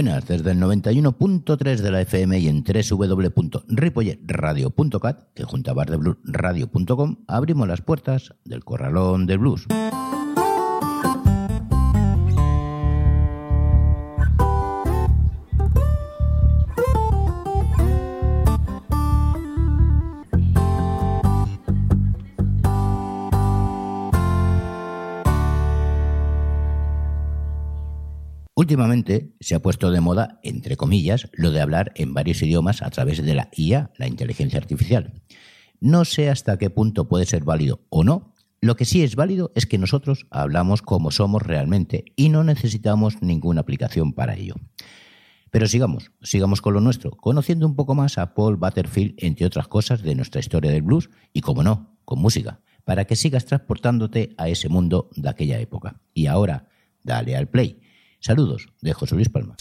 buenas, desde el 91.3 de la FM y en www.ripolletradio.cat, que junto a bardebluesradio.com abrimos las puertas del corralón del blues. Últimamente se ha puesto de moda, entre comillas, lo de hablar en varios idiomas a través de la IA, la inteligencia artificial. No sé hasta qué punto puede ser válido o no. Lo que sí es válido es que nosotros hablamos como somos realmente y no necesitamos ninguna aplicación para ello. Pero sigamos, sigamos con lo nuestro, conociendo un poco más a Paul Butterfield, entre otras cosas, de nuestra historia del blues y, como no, con música. para que sigas transportándote a ese mundo de aquella época. Y ahora, dale al play. Saludos de José Luis Palma.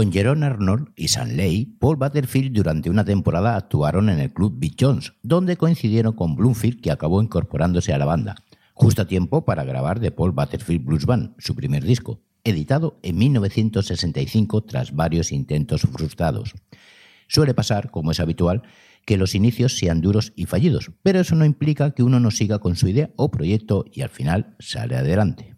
Con Jerome Arnold y Sanley, Paul Butterfield durante una temporada actuaron en el club Big Jones, donde coincidieron con Bloomfield, que acabó incorporándose a la banda, justo a tiempo para grabar The Paul Butterfield Blues Band, su primer disco, editado en 1965 tras varios intentos frustrados. Suele pasar, como es habitual, que los inicios sean duros y fallidos, pero eso no implica que uno no siga con su idea o proyecto y al final sale adelante.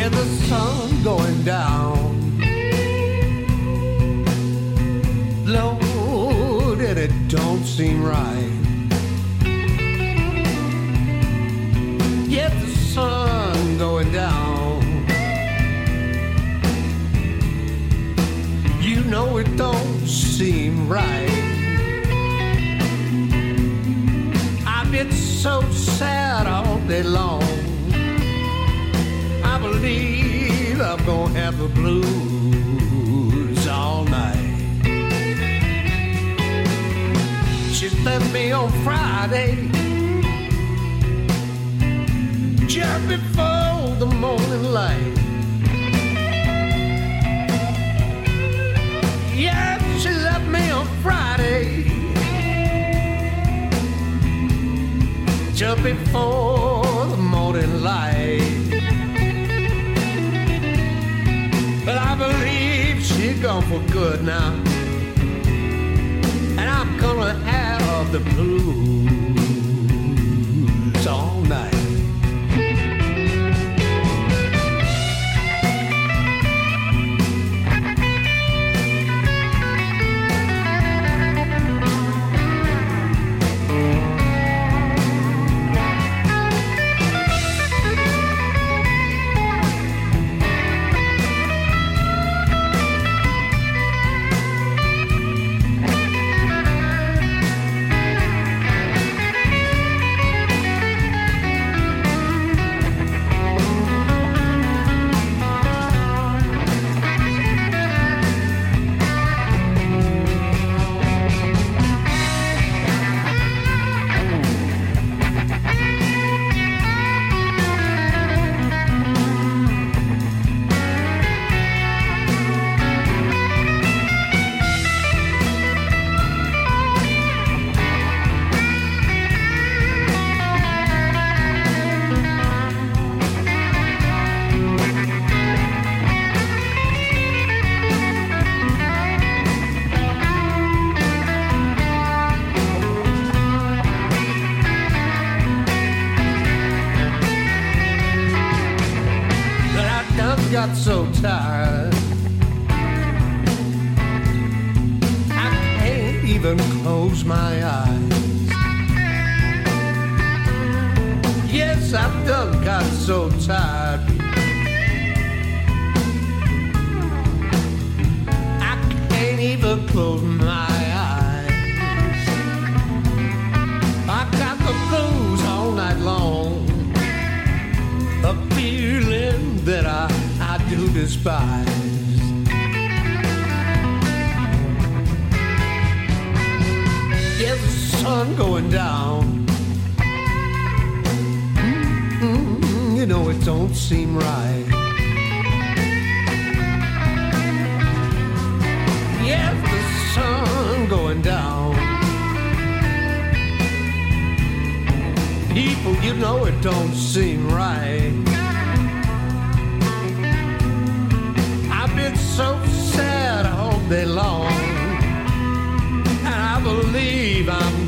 Yeah, the sun going down. Lord, and it don't seem right. Yeah, the sun going down. You know it don't seem right. I've been so sad all day long. Believe I'm gonna have the blues all night. She left me on Friday, just before the morning light. Yeah, she left me on Friday, just before the morning light. I believe she's gone for good now. And I'm gonna have the blues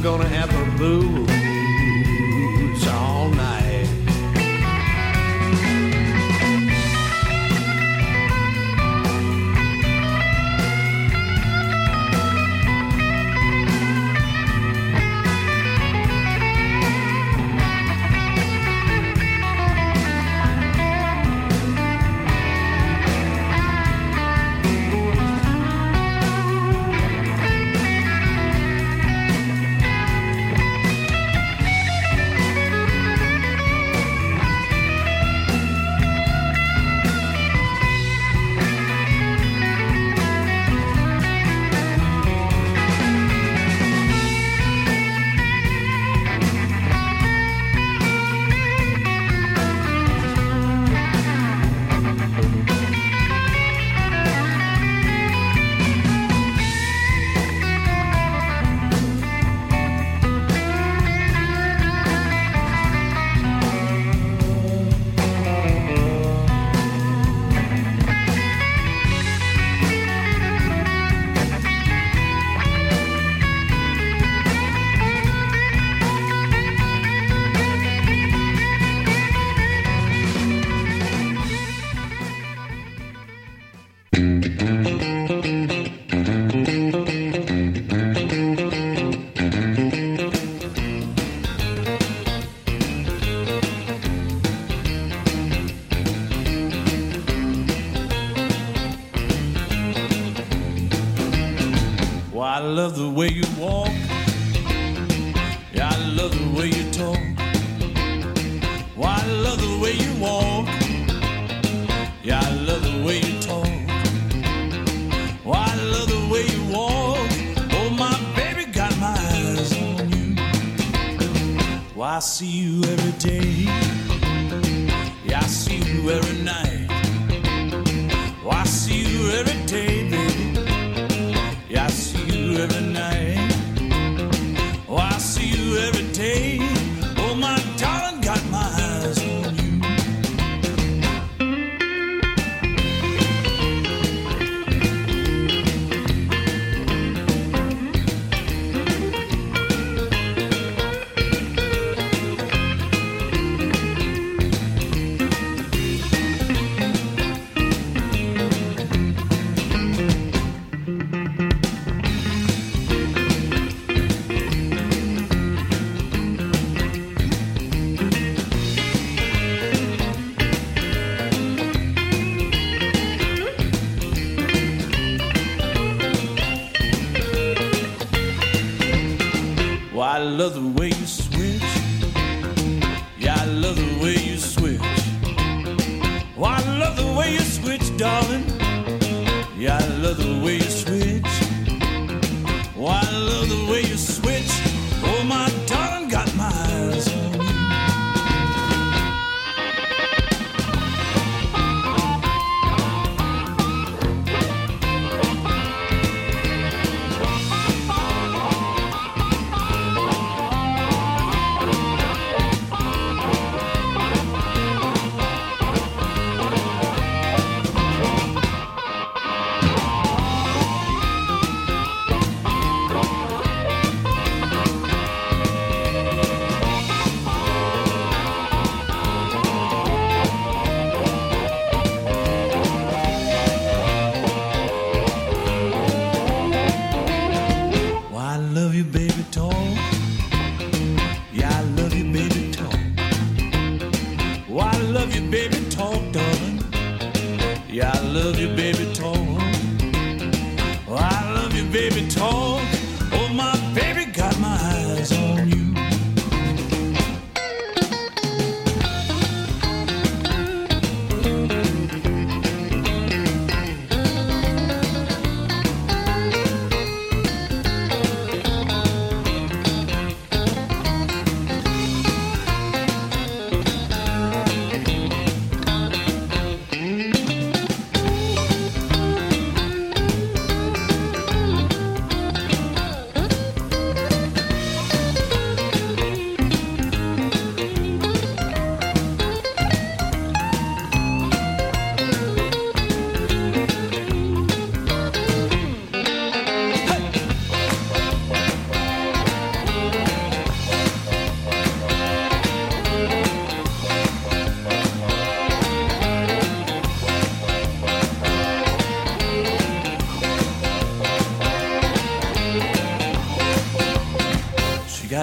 gonna have the blues love the way you walk. Yeah, I love the way you talk. Well, I love the way you walk. Yeah, I love the way you talk. Well, I love the way you walk. Oh, my baby got my eyes on you. Well, I see you every day. Yeah, I see you every night. Well, I see you every day,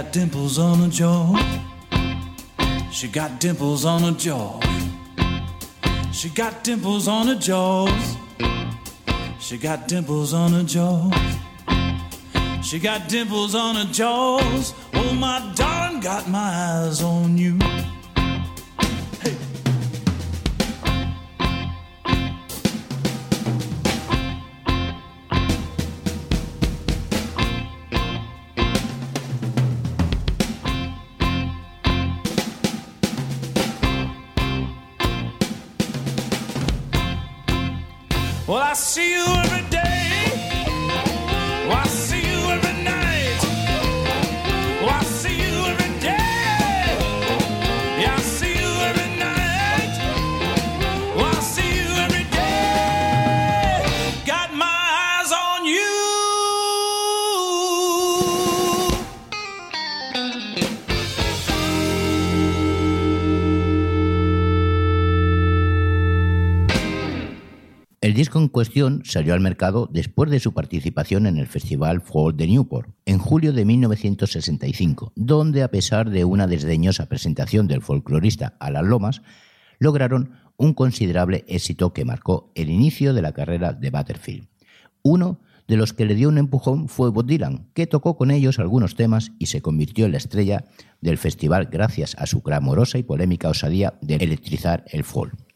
got dimples on her jaw. She got dimples on her jaw. She got dimples on her jaws. She got dimples on her jaws. She got dimples on her jaws. Oh, my darling, got my eyes on you. Salió al mercado después de su participación en el Festival Folk de Newport, en julio de 1965, donde a pesar de una desdeñosa presentación del folclorista Alan Lomas, lograron un considerable éxito que marcó el inicio de la carrera de Butterfield. Uno de los que le dio un empujón fue Bob Dylan, que tocó con ellos algunos temas y se convirtió en la estrella del festival gracias a su clamorosa y polémica osadía de electrizar el folk.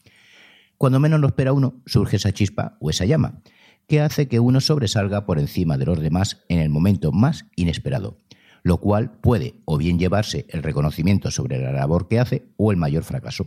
Cuando menos lo espera uno, surge esa chispa o esa llama, que hace que uno sobresalga por encima de los demás en el momento más inesperado, lo cual puede o bien llevarse el reconocimiento sobre la labor que hace o el mayor fracaso.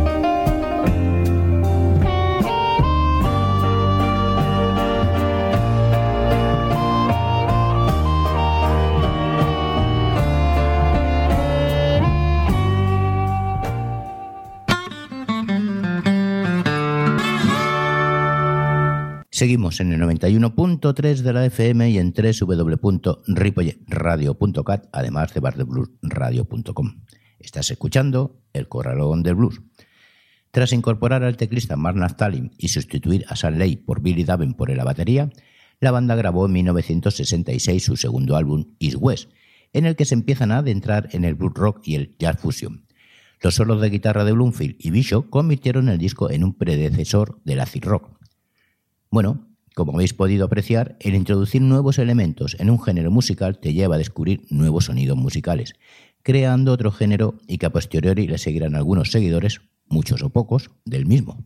Seguimos en el 91.3 de la FM y en www.ripolletradio.cat, además de bardebluesradio.com. Estás escuchando El Corralón del Blues. Tras incorporar al teclista Mark Naftalin y sustituir a San Ley por Billy Davenport en la batería, la banda grabó en 1966 su segundo álbum, East West, en el que se empiezan a adentrar en el blues rock y el jazz fusion. Los solos de guitarra de Bloomfield y Bishop convirtieron el disco en un predecesor del acid rock. Bueno, como habéis podido apreciar, el introducir nuevos elementos en un género musical te lleva a descubrir nuevos sonidos musicales, creando otro género y que a posteriori le seguirán algunos seguidores, muchos o pocos, del mismo.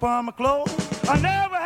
upon my clothes. I never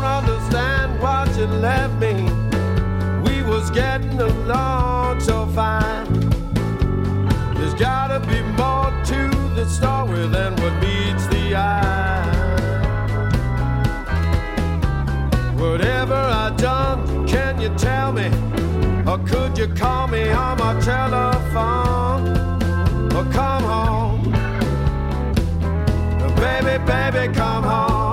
don't understand what you left me. We was getting along so fine. There's gotta be more to the story than what meets the eye. Whatever I done, can you tell me? Or could you call me on my telephone? Or come home? Baby, baby, come home.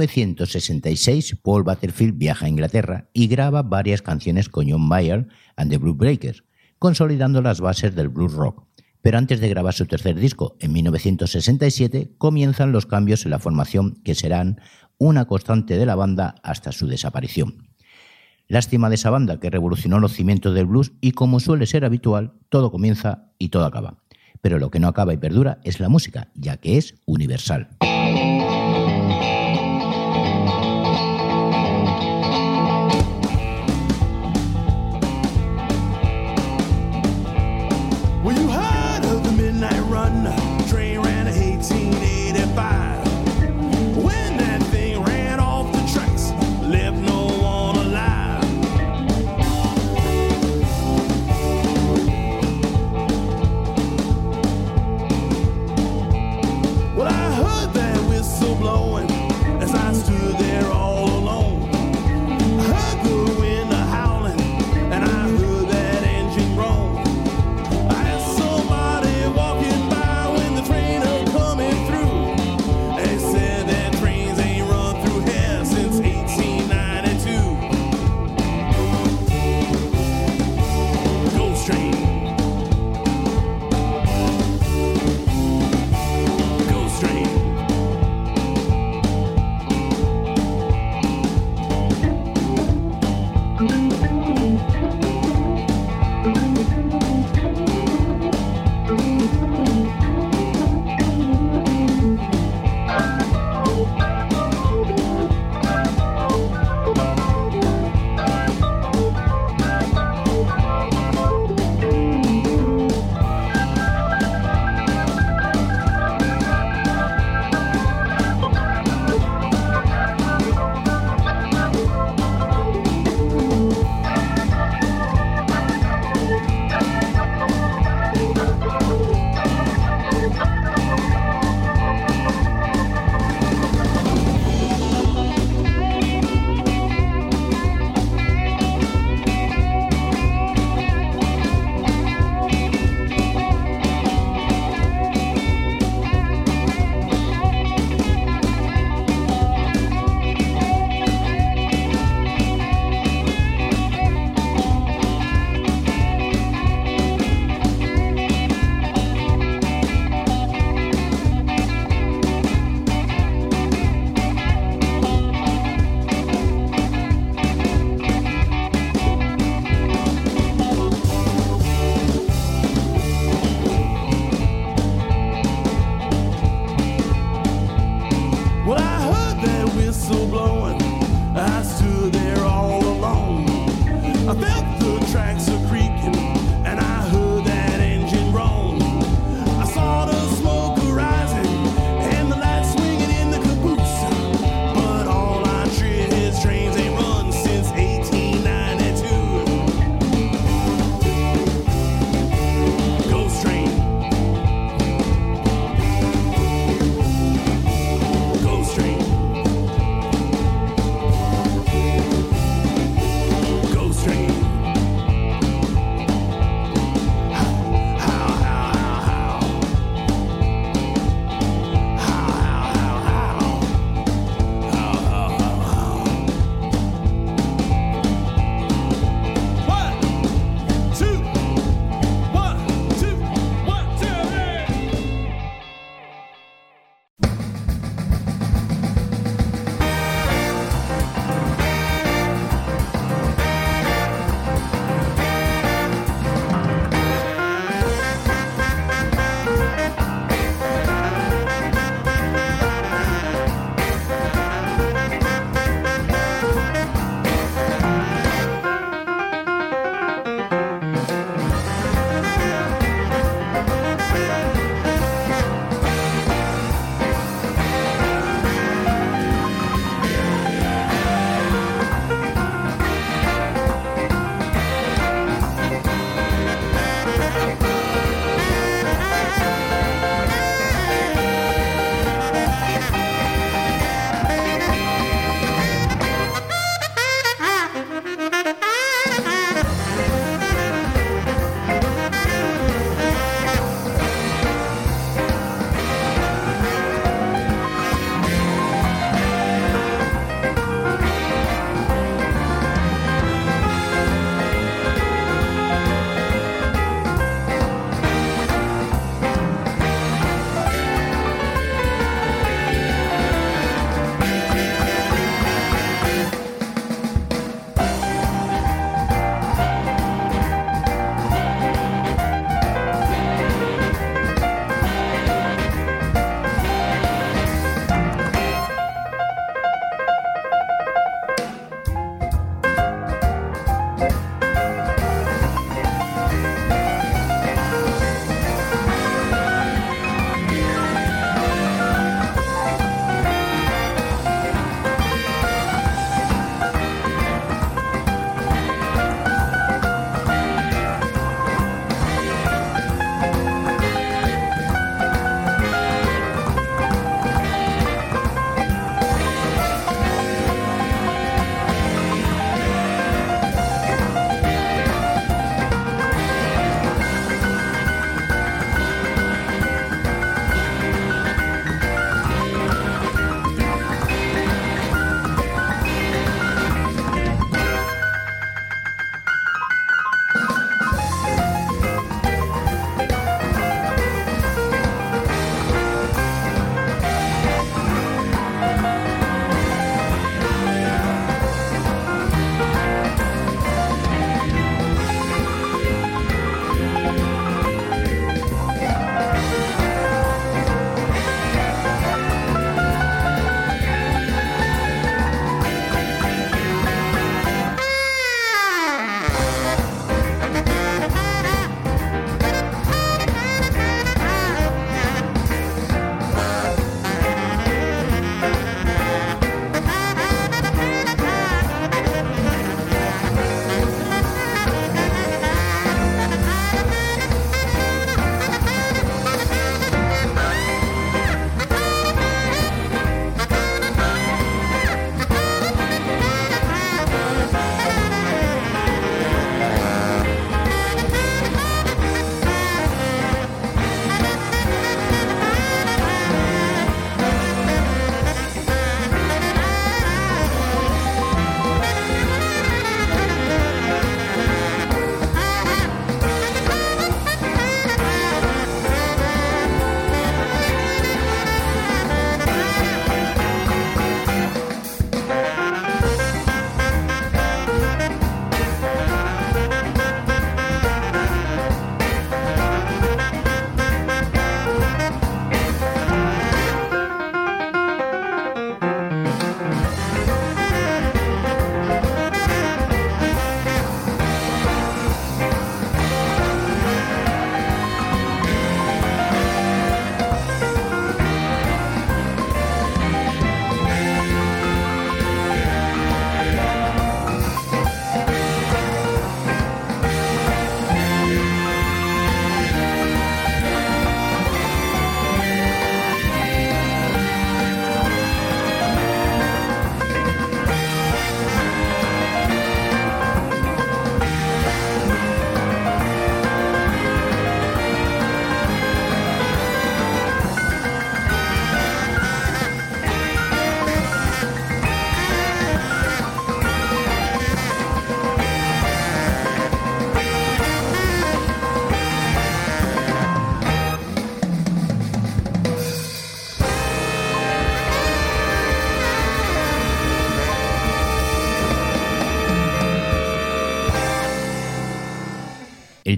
1966, Paul Butterfield viaja a Inglaterra y graba varias canciones con John Mayer and the Blue Breakers, consolidando las bases del blues rock. Pero antes de grabar su tercer disco, en 1967, comienzan los cambios en la formación que serán una constante de la banda hasta su desaparición. Lástima de esa banda que revolucionó los cimientos del blues y como suele ser habitual, todo comienza y todo acaba. Pero lo que no acaba y perdura es la música, ya que es universal.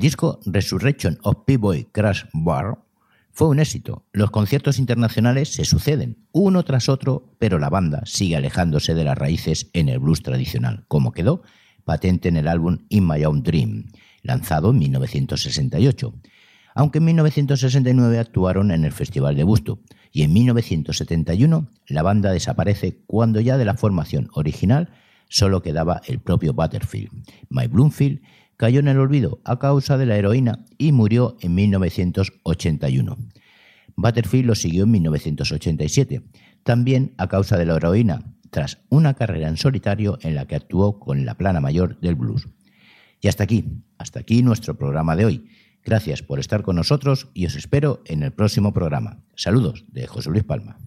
Disco Resurrection of P-Boy Crash Bar fue un éxito. Los conciertos internacionales se suceden, uno tras otro, pero la banda sigue alejándose de las raíces en el blues tradicional, como quedó patente en el álbum In My Own Dream, lanzado en 1968. Aunque en 1969 actuaron en el Festival de Busto y en 1971 la banda desaparece cuando ya de la formación original solo quedaba el propio Butterfield. My Bloomfield cayó en el olvido a causa de la heroína y murió en 1981. Butterfield lo siguió en 1987, también a causa de la heroína, tras una carrera en solitario en la que actuó con la plana mayor del blues. Y hasta aquí, hasta aquí nuestro programa de hoy. Gracias por estar con nosotros y os espero en el próximo programa. Saludos de José Luis Palma.